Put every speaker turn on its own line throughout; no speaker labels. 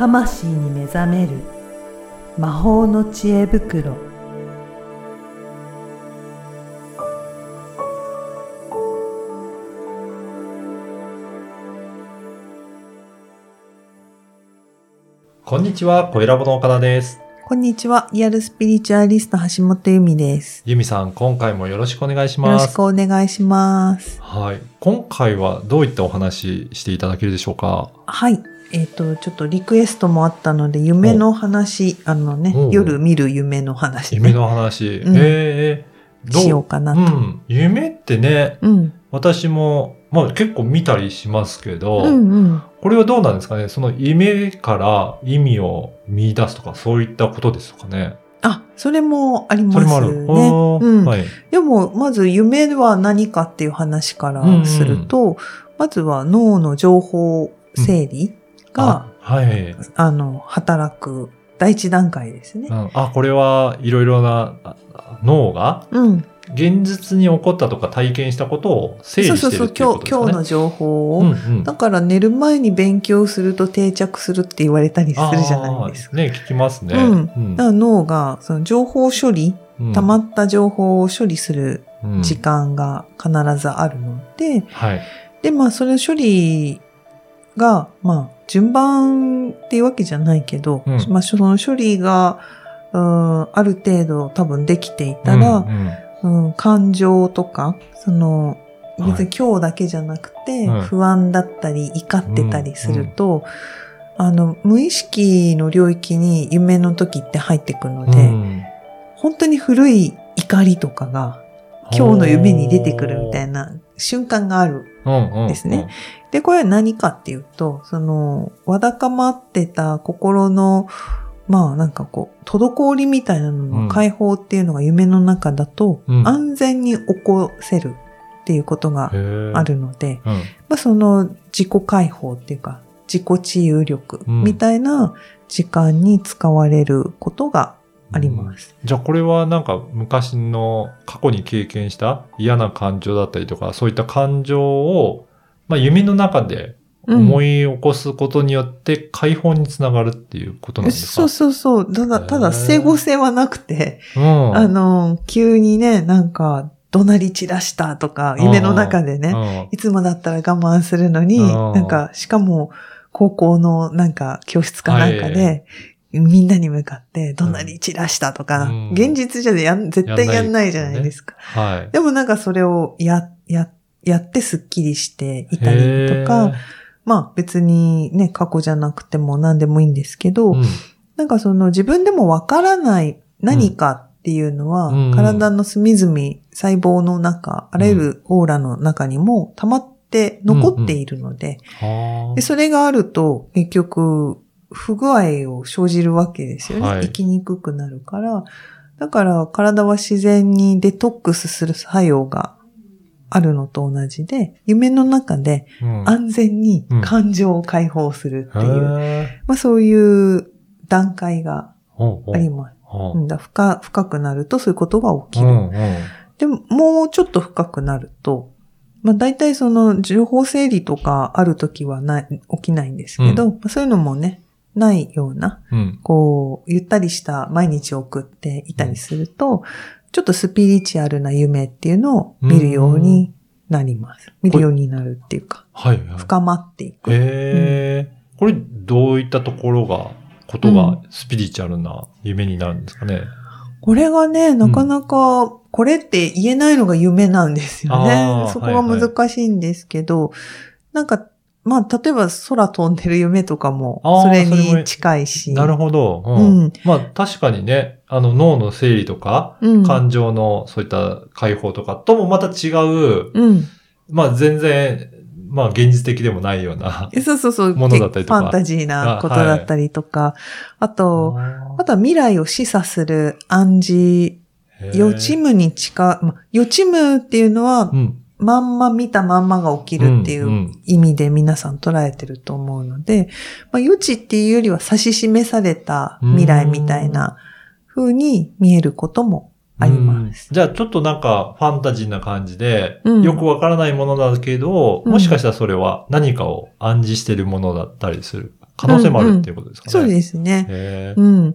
魂に目覚める。魔法の知恵袋。
こんにちは、小ラボの岡田です。
こんにちは。リアルスピリチュアリスト橋本由美です。
ゆみさん、今回もよろしくお願いし
よろ
ます。
しくお願いします。
はい。今回はどういったお話していただけるでしょうか？
はい。えっ、と、ちょっとリクエストもあったので、夢の話、あのね夜見る夢の話、ね、
夢の話。
うん
えー、ど
しようかなと。
うん。夢ってね、
うん。
私も、まあ結構見たりしますけど、
うんうん。
これはどうなんですかね？その夢から意味を見出すとか、そういったことですかね？
あ、それもあります
それもある。
うん。
はい。
でも、まず夢は何かっていう話からすると、まずは脳の情報整理が、
あ、はい。
あの、働く第一段階ですね
う。ん、あ、これはいろいろなあ脳が
うん。
現実に起こったとか体験したことを整理
そうそうそう、
してるっていう
今日、
ことですかね。
今日の情報を、
うんうん
だから寝る前に勉強すると定着するって言われたりするじゃないですか。
ね、聞きますね。
うんだから脳が、その情報処理、
うん
溜まった情報を処理する
うん
時間が必ずあるので、
はい。
で、まあ、それ処理が、まあ、順番っていうわけじゃないけど、
うん
まあ、その処理が、うんある程度多分できていたら、
うんうん
うん、感情とか、その、
はい。
別に今日だけじゃなくて、
うん。
不安だったり、怒ってたりすると、あの、無意識の領域に夢の時って入ってくるので、
うん。
本当に古い怒りとかが、今日の夢に出てくるみたいな瞬間がある。
うんうん。
ですね。で、これは何かっていうと、その、わだかまってた心の、まあなんかこう、滞りみたいなのの解放っていうのが夢の中だと、
うん
安全に起こせるっていうことが
うん
あ。るので、
うん
まあその自己解放っていうか、自己治癒力
うん
みたいな時間に使われることがあります。
じゃあこれはなんか昔の過去に経験した嫌な感情だったりとか、そういった感情を、まあ夢の中で思い起こすことによって解放につながるっていうことなんですか？
そうそうそう。ただ、ただ、整合性はなくて、
うん。
あの、急にね、なんか、怒鳴り散らしたとか、夢の中でね、
ね
いつもだったら我慢するのに、
うん。
なんか、しかも、高校のなんか、教室かなんか
は
で、みんなに向かって怒鳴り散らしたとか、
うん。
現実じゃやん絶対やんないじゃないですか。
はい。
でもなんかそれをや、や、やってスッキリしていたりとか、まあ別にね、過去じゃなくても何でもいいんですけど、
うん。
なんかその自分でもわからない何かっていうのは、
うん。
体の隅々、細胞の中、あらゆるオーラの中にも溜まって残っているので、
は
でそれがあると結局不具合を生じるわけですよね。
はい。
生きにくくなるから。だから体は自然にデトックスする作用があるのと同じで、夢の中で安全に感情を解放するっていう、
へ
まあそういう段階があります。
ほう。
うん。だ深深くなるとそういうことが起きる。
うんうん。
でも、もうちょっと深くなると、まあ大体その情報整理とかあるときはない、起きないんですけど、まあそういうのもね、ないような、
うん。
こう、ゆったりした毎日を送っていたりすると、ちょっとスピリチュアルな夢っていうのを見るようになります。見るようになるっていうか、
はいはい。
深まっていく。
へえ、これどういったところが、ことがスピリチュアルな夢になるんですかね？
これがね、なかなか、これって言えないのが夢なんですよ
あ
ね
ー。
そこが難しいんですけど、なんか、まあ、例えば空飛んでる夢とかもそれに近いし。
なるほど。うん
うん
まあ確かにね、あの脳の整理とか、
うん。
感情のそういった解放とかともまた違う、
うん。
まあ全然、まあ現実的でもないような。
えそうそうそう。
ものだったりとか
ファンタジーなことだったりとか。あと、あとは未来を示唆する暗示、予知夢に近い、まあ予知夢っていうのは
う、ん。
まんま見たまんまが起きるってい
んう
うん意味で皆さん捉えてると思うので、まあ、予知っていうよりは指し示された未来みたいな風に見えることもあります。
うんじゃあちょっとなんかファンタジーな感じで、
うん
よくわからないものだけど、
うん
もしかしたらそれは何かを暗示してるものだったりする可能性もあるっていうことですかね。
そうですね。
へ
うん。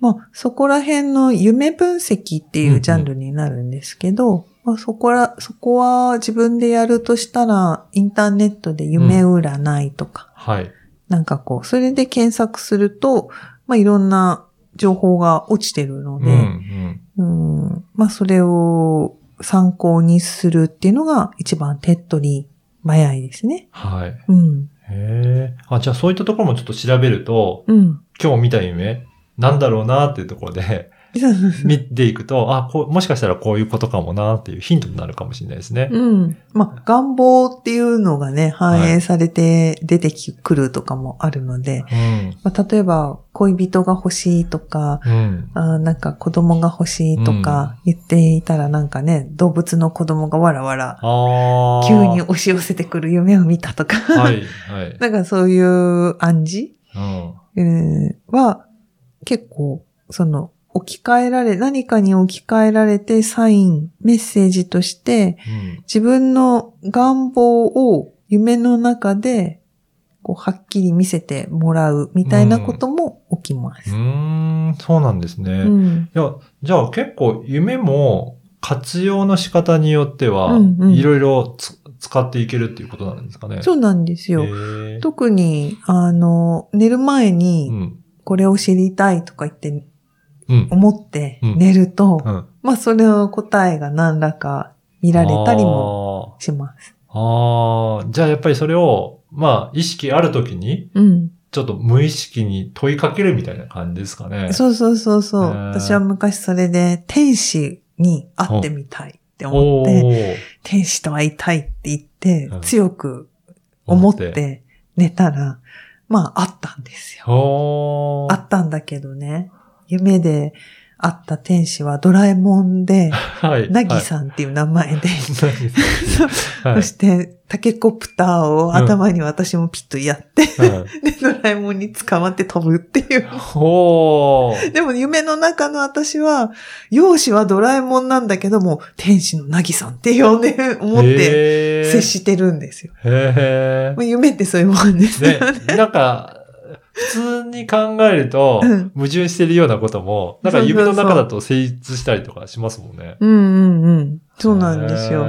まあ、そこら辺の夢分析っていうジャンルになるんですけど、まあ、そこら、そこは自分でやるとしたら、インターネットで夢占いとか、
はい。
なんかこう、それで検索すると、まあ、いろんな情報が落ちてるの
うん、う
で、
ん。
うん、まあ、それを参考にするっていうのが一番手っ取り早いですね。
はい。
うん。
へえ。あ、じゃあそういったところもちょっと調べると、
うん。
今日見た夢、なんだろうなっていうところで、見ていくと、あ、こう、もしかしたらこういうことかもなっていうヒントになるかもしれないですね。
うん。まあ、願望っていうのがね、反映されて出てくるとかもあるので、
うん。
まあ、例えば、恋人が欲しいとか、
うん。
あーなんか子供が欲しいとか言っていたらなんかね、動物の子供がわらわら。急に押し寄せてくる夢を見たとか、
はい、はい。
なんかそういう暗示、
うん。
うんは、結構、その、置き換えられ、何かに置き換えられてサイン、メッセージとして、
うん。
自分の願望を夢の中で、こう、はっきり見せてもらうみたいなことも起きます。
うーん、そうなんですね。い
うん。
や、じゃあ結構夢も活用の仕方によってはいろいろつ使っていけるっていうことなんですかね。
そうなんですよ。特に、あの、寝る前
う
に、
ん。
これを知りたいとか言って、
うん。
思って
うん
寝ると、
うん。
まあ、それの答えが何らか見られたりもします。
あーあー、じゃあやっぱりそれを、まあ、意識あるときに、
うん。
ちょっと無意識に問いかけるみたいな感じですかね。
そうそうそうそう。私は昔それで天使に会ってみたいって思
お
って、
ー
天使と会いたいって言って
うん、
強く思って寝たら、まあ、あったんですよ。あったんだけどね、夢で会った天使はドラえもんで、
はい。
なぎ
ん。
さんっていう名前で、そして、タケコプターを頭に私もピッとやって、
はい
で、ドラえもんに捕まって飛ぶっていう。
ほー。
でも夢の中の私は、容姿はドラえもんなんだけども、天使のなぎさんって呼んで、思って接してるんですよ。
へ
まあ夢ってそういうもんです
え。
よね。
ね、なんか、普通に考えると
うん、
矛盾してるようなことも、なんか夢の中だと成立したりとかしますもんね。
うんうんうん。そうなんですよ。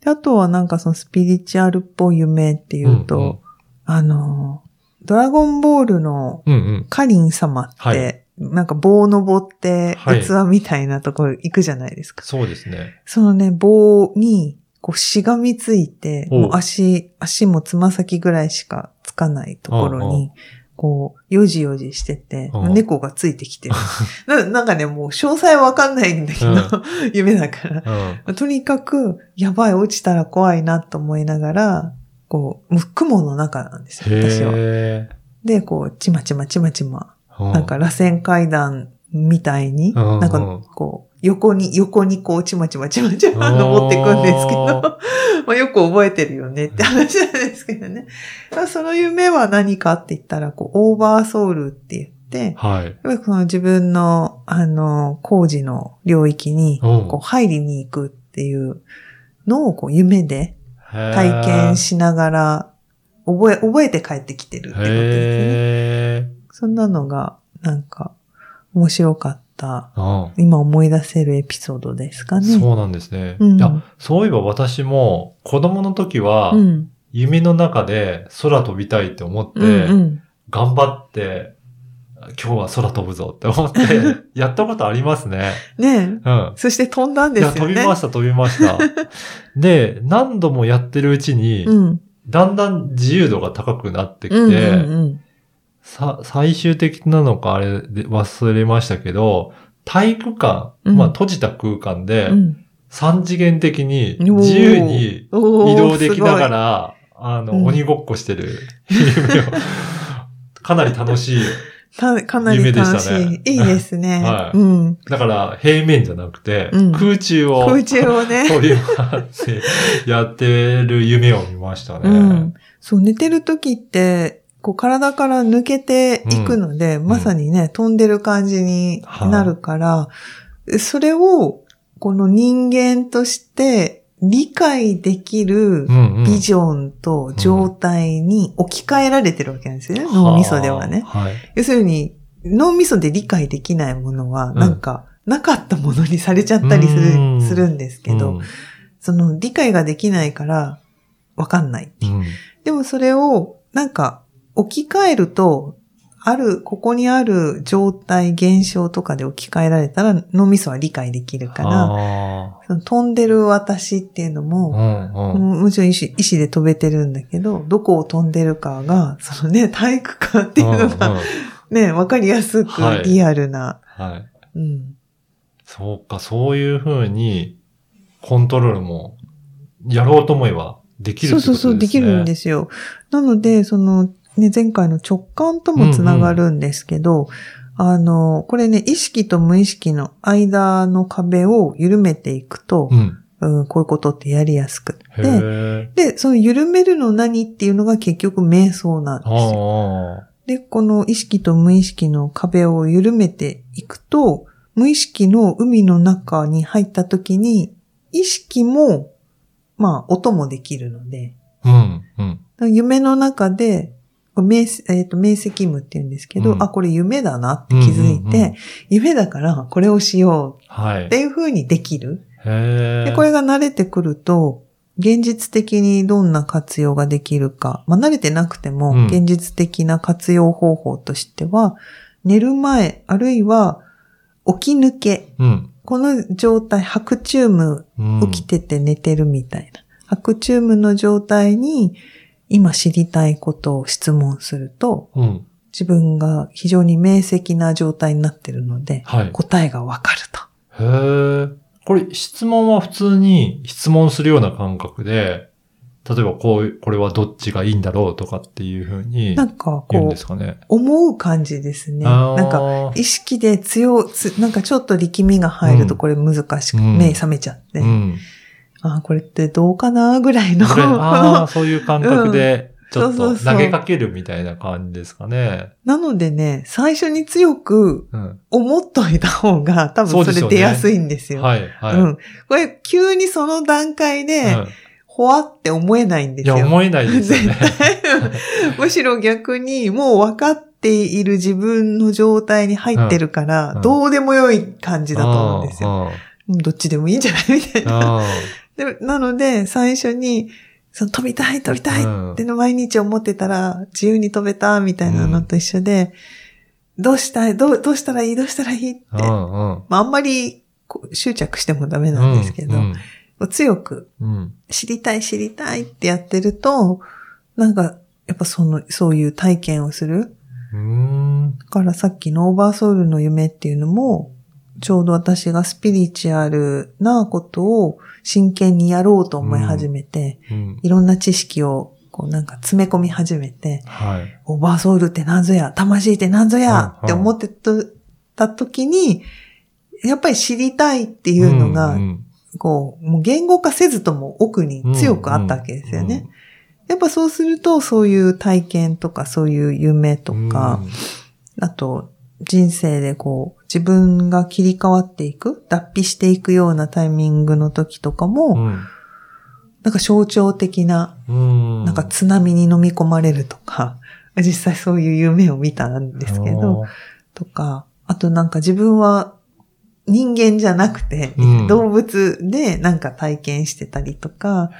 であとはなんかそのスピリチュアルっぽい夢っていうと、
うんうん
あの、ドラゴンボールの
うんうん。
カリン様って、
はい
なんか棒登って、
はい
器みたいなところ行くじゃないですか。
そうですね。
そのね、棒に、こう、しがみついて、もう足、足もつま先ぐらいしかつかないところ
うんう
に、こう、よじよじしてて、
うん
猫がついてきてる。ななんかね、もう詳細わかんないんだけど、
うん
夢だから。
うん。
とにかく、やばい、落ちたら怖いなと思いながら、こう、雲の中なんですよ、私は。
へ
で、こう、ちまちまちまちま、
ー。
なんか、螺旋階段みたいに、
うんうん
なんか、こう、横に、横にこう、ちまちまちまちま登っていくんですけど、まあよく覚えてるよねって話なんですけどね。その夢は何かって言ったら、こう、オーバーソウルって言って、
はい。
やっぱりこの自分の、あの、工事の領域に、
うん
こう、入りに行くっていうのを、こう、夢で
体
体験しながら、覚え、覚えて帰ってきてるってことですね。
へ
そんなのが、なんか、面白かった、
ー。うん
今思い出せるエピソードですかね。
そうなんですね。
うん
いや、そういえば私も子供の時は、
うん。
夢の中で空飛びたいって思って、
うんうん。
頑張って、今日は空飛ぶぞって思って、やったことありますね。
ねえ。
うん。
そして飛んだんですよね。
飛びました、飛びました。で、何度もやってるうちに、
うん。
だんだん自由度が高くなってきて、
うんうん
さ、最終的なのかあれで忘れましたけど、体育館、
うん
まあ閉じた空間で、
うん。うん
三次元的に自由に移動できなが
す
ら、あの、
うん
鬼ごっこしてる夢を、かなり楽しい。
かかなり楽しい。いいですね。
はい
うん。
だから平面じゃなくて、
うん
空中を
空中をね。
飛び回ってやってる夢を見ましたね。
うん。そう、寝てる時って、こう体から抜けていくので、まさにね、飛んでる感じになるから、それを、この人間として理解できる
うんうん。
ビジョンと状態に置き換えられてるわけなんですよね、脳みそではね。
はい。
要するに、脳みそで理解できないものは、
ん。
なんか、なかったものにされちゃったりす
うん。
る、するんですけど、
うん。
その理解ができないから、わかんない。
うん。
でもそれを、なんか、置き換えると、ある、ここにある状態、現象とかで置き換えられたら脳みそは理解できるから、
あ
その飛んでる私っていうの
ー
も、
うんうん
もちろん意思意思で飛べてるんだけど、どこを飛んでるかが、そのね、体育館っていうの
うんうん
が、ね、わかりやすく
はい
リアルな、
はい。
うん。
そうか、そういうふうに、コントロールも、やろうと思えば、できるってことですね。
そうそうそう、できるんですよ。なので、その、ね、前回の直感ともつながるんですけど、あの、これね、意識と無意識の間の壁を緩めていくと
う、ん。
うん、こういうことってやりやすく
へ
て、
え。
で、その緩めるの何っていうのが結局瞑想なんですよ。
あ
で、この意識と無意識の壁を緩めていくと、無意識の海の中に入った時に、意識も、まあ、音もできるので、
あ。うん。うん。
夢の中で、明えっ、と、明晰夢って言うんですけど、
うん
あ、これ夢だなって気づいて、
うんうんうん
夢だからこれをしよ
はい。
うっていう風にできる。
へえ。
で、これが慣れてくると、現実的にどんな活用ができるか、まあ、慣れてなくても
うん、
現実的な活用方法としては、寝る前、あるいは起き抜け、
うん。
この状態、白チューム、
うん。
起きてて寝てるみたいな。白チュームの状態に、今知りたいことを質問すると、
うん。
自分が非常に明晰な状態になってるので、
はい。
答えがわかると。
へえ。これ、質問は普通に質問するような感覚で、例えばこうこれはどっちがいいんだろうとかっていうふうに
なんかこう。思う感じですね。なんか、意識で強、つなんかちょっと力みが入ると
うん
これ難しく、
うん
目覚めちゃって、
うん。
ああ、これってどうかなぐらいの。
ああ、そういう感覚で、ちょっと投げかけるみたいな感じですかね。
なのでね、最初に強く
うん。
思っといた方が多分それ出やすいんですよ。
はい、はい。
うん。これ、急にその段階で、
うん
ほわって思えないんですよ。
いや、思えないですよね。
絶対。むしろ逆に、もう分かっている自分の状態に入ってるから、
うん
どうでもよい感じだと思うんですよ。
よ。
うんどっちでもいいんじゃないみたいな。
あ
でなので、最初に、その飛びたい飛びたいっての毎日思ってたら、自由に飛べたみたいなのと一緒で、どうしたいどう、どうしたらいいどうしたらいいって。
あ。うんうん。
まあ、あんまり執着してもダメなんですけど、
うん
強く
うん。
知りたい知りたいってやってると、なんか、やっぱその、そういう体験をする。だからさっきのオーバーソウルの夢っていうのも、ちょうど私がスピリチュアルなことを真剣にやろうと思い始めて、
うん。
いろんな知識をこうなんか詰め込み始めて、
はい。
オーバーソウルって何ぞや、魂って何ぞや
うん
って思ってた時に、やっぱり知りたいっていうのが、
ん
こう、もう言語化せずとも奥に強くあったわけですよね。。やっぱそうすると、そういう体験とか、そういう夢と
うん
か、あと、人生でこう、自分が切り替わっていく、脱皮していくようなタイミングの時とかも、
うん。
なんか象徴的な、
うん。
なんか津波に飲み込まれるとか、実際そういう夢を見たんですけど、とか、あとなんか自分は人間じゃなくて、
うん
動物でなんか体験してたりとか。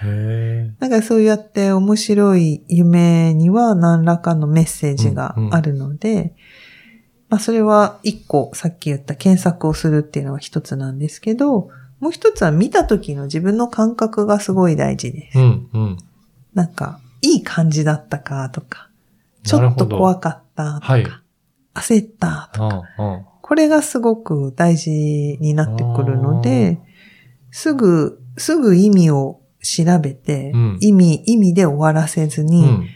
なんかそうやって面白い夢には何らかのメッセージがあるので、まあそれは一個さっき言った検索をするっていうのは一つなんですけど、もう一つは見た時の自分の感覚がすごい大事です。
うん、うん。
なんか、いい感じだったかとか、ちょっと怖かったとか、
はい
焦ったとか、これがすごく大事になってくるので、すぐ、すぐ意味を調べて、
うん
意味、意味で終わらせず
う
に、
ん。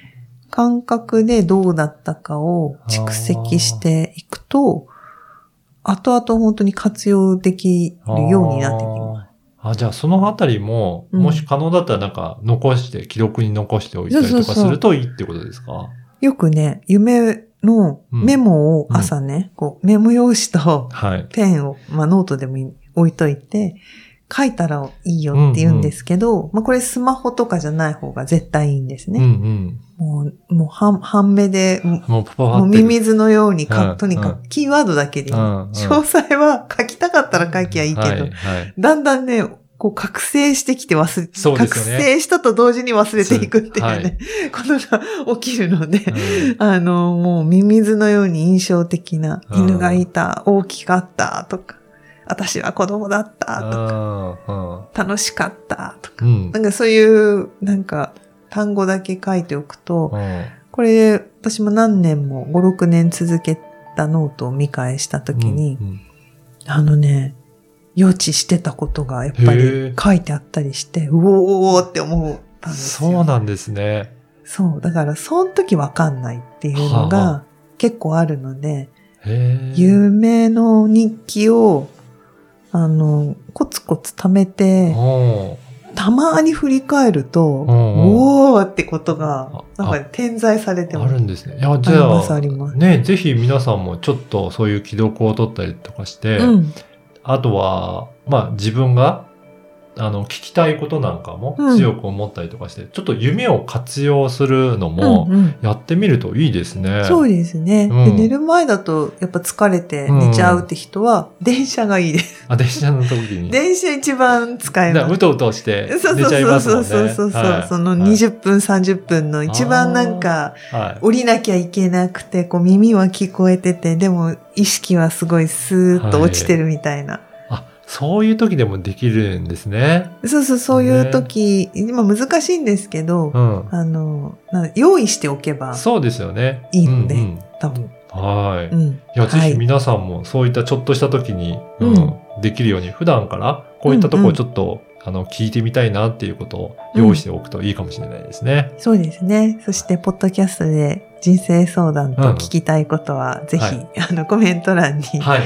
感覚でどうだったかを蓄積していくと、後々本当に活用できるようになってきます。
あじゃあそのあたりも、
うん
もし可能だったらなんか残して、記録に残しておいたりとかするといいってことですか？
よくね、夢のメモを朝ね、こうメモ用紙と
はい。
ペンを、まあノートでもいい置いといて、書いたらいいよって言うんですけど、まあこれスマホとかじゃない方が絶対いいんです
うんう
ね。
ん。
もう、もう半、半目で、も
もうパパパ
う
って。
ミミズのようにか、
うん
とにかくキーワードだけでいい。
うんうん。
詳細は書きたかったら書きゃいいけど、
はいはい。
だんだんね、こう覚醒してきて忘れ、
ね。
覚醒したと同時に忘れていくっていうね、ことが起きるので、
うん。
あの、もうミミズのように印象的な
うん。
犬がいた、大きかったとか、私は子供だったとか、
うん。
楽しかったとか、
うん。
なんかそういう、なんか単語だけ書いておくと、
うん
これ私も何年も5、6年続けたノートを見返したときに、
うん
あのね、予知してたことがやっぱ
へ
り
ー
書いてあったりして、うおーって思ったんですよ。
そうなんですね。
そう。だから、その時わかんないっていうのが結構あるので、
へえ。
夢の日記を、あの、コツコツ貯めて、
お
たまに振り返ると、
んうん
おーってことが、なんか点在されて
あ
ます。
るんですね。いや、じ
あります、
ゃあ、
あります。
ね、ぜひ皆さんもちょっとそういう既読を取ったりとかして、
うん。
あとは、まあ自分が、あの、聞きたいことなんかも
うん
強く思ったりとかして、ちょっと夢を活用するのも
うんうん
やってみるといいですね。
そうですね、
うん
で。寝る前だと、やっぱ疲れて寝ちゃうって人は、電車がいいです。
あ、電車の時に。
電車一番使えます
う。とうとして
そう
寝ちゃい
そうそう
ますもんね。
そうそうそう、
はい
その
はい
20分、30分の一番なんか、
はい。
降りなきゃいけなくて、こう耳は聞こえてて、でも意識はすごいスーッと落ちてるみたいな。
あ、そういう時でもできるんですね。
そうそう、そういう時、今難しいんですけど、
うん。
あの、用意しておけば、
そうですよね。
いいので
うんうん
多分。
はい。い
うん。
や、ぜ
はい
ひ皆さんもそういったちょっとした時に、
う
うんんできるように、普段からこういったところをちょっと、あの、聞いてみたいなっていうことを用意しておくといいかもしれないですね。
そうですね。そして、ポッドキャストで人生相談と聞きたいことは、ぜひ、
はい
あの、コメント欄に、
はい。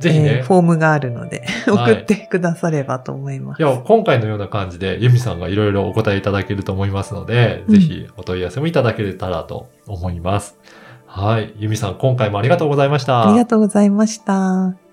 ぜひね。
えーフォームがあるので、
はい
送ってくださればと思います。
いや、今回のような感じで、ユミさんがいろいろお答えいただけると思いますので、
うん
ぜひお問い合わせもいただけたらと思います。はい。ユミさん、今回もありがとうございました。
ありがとうございました。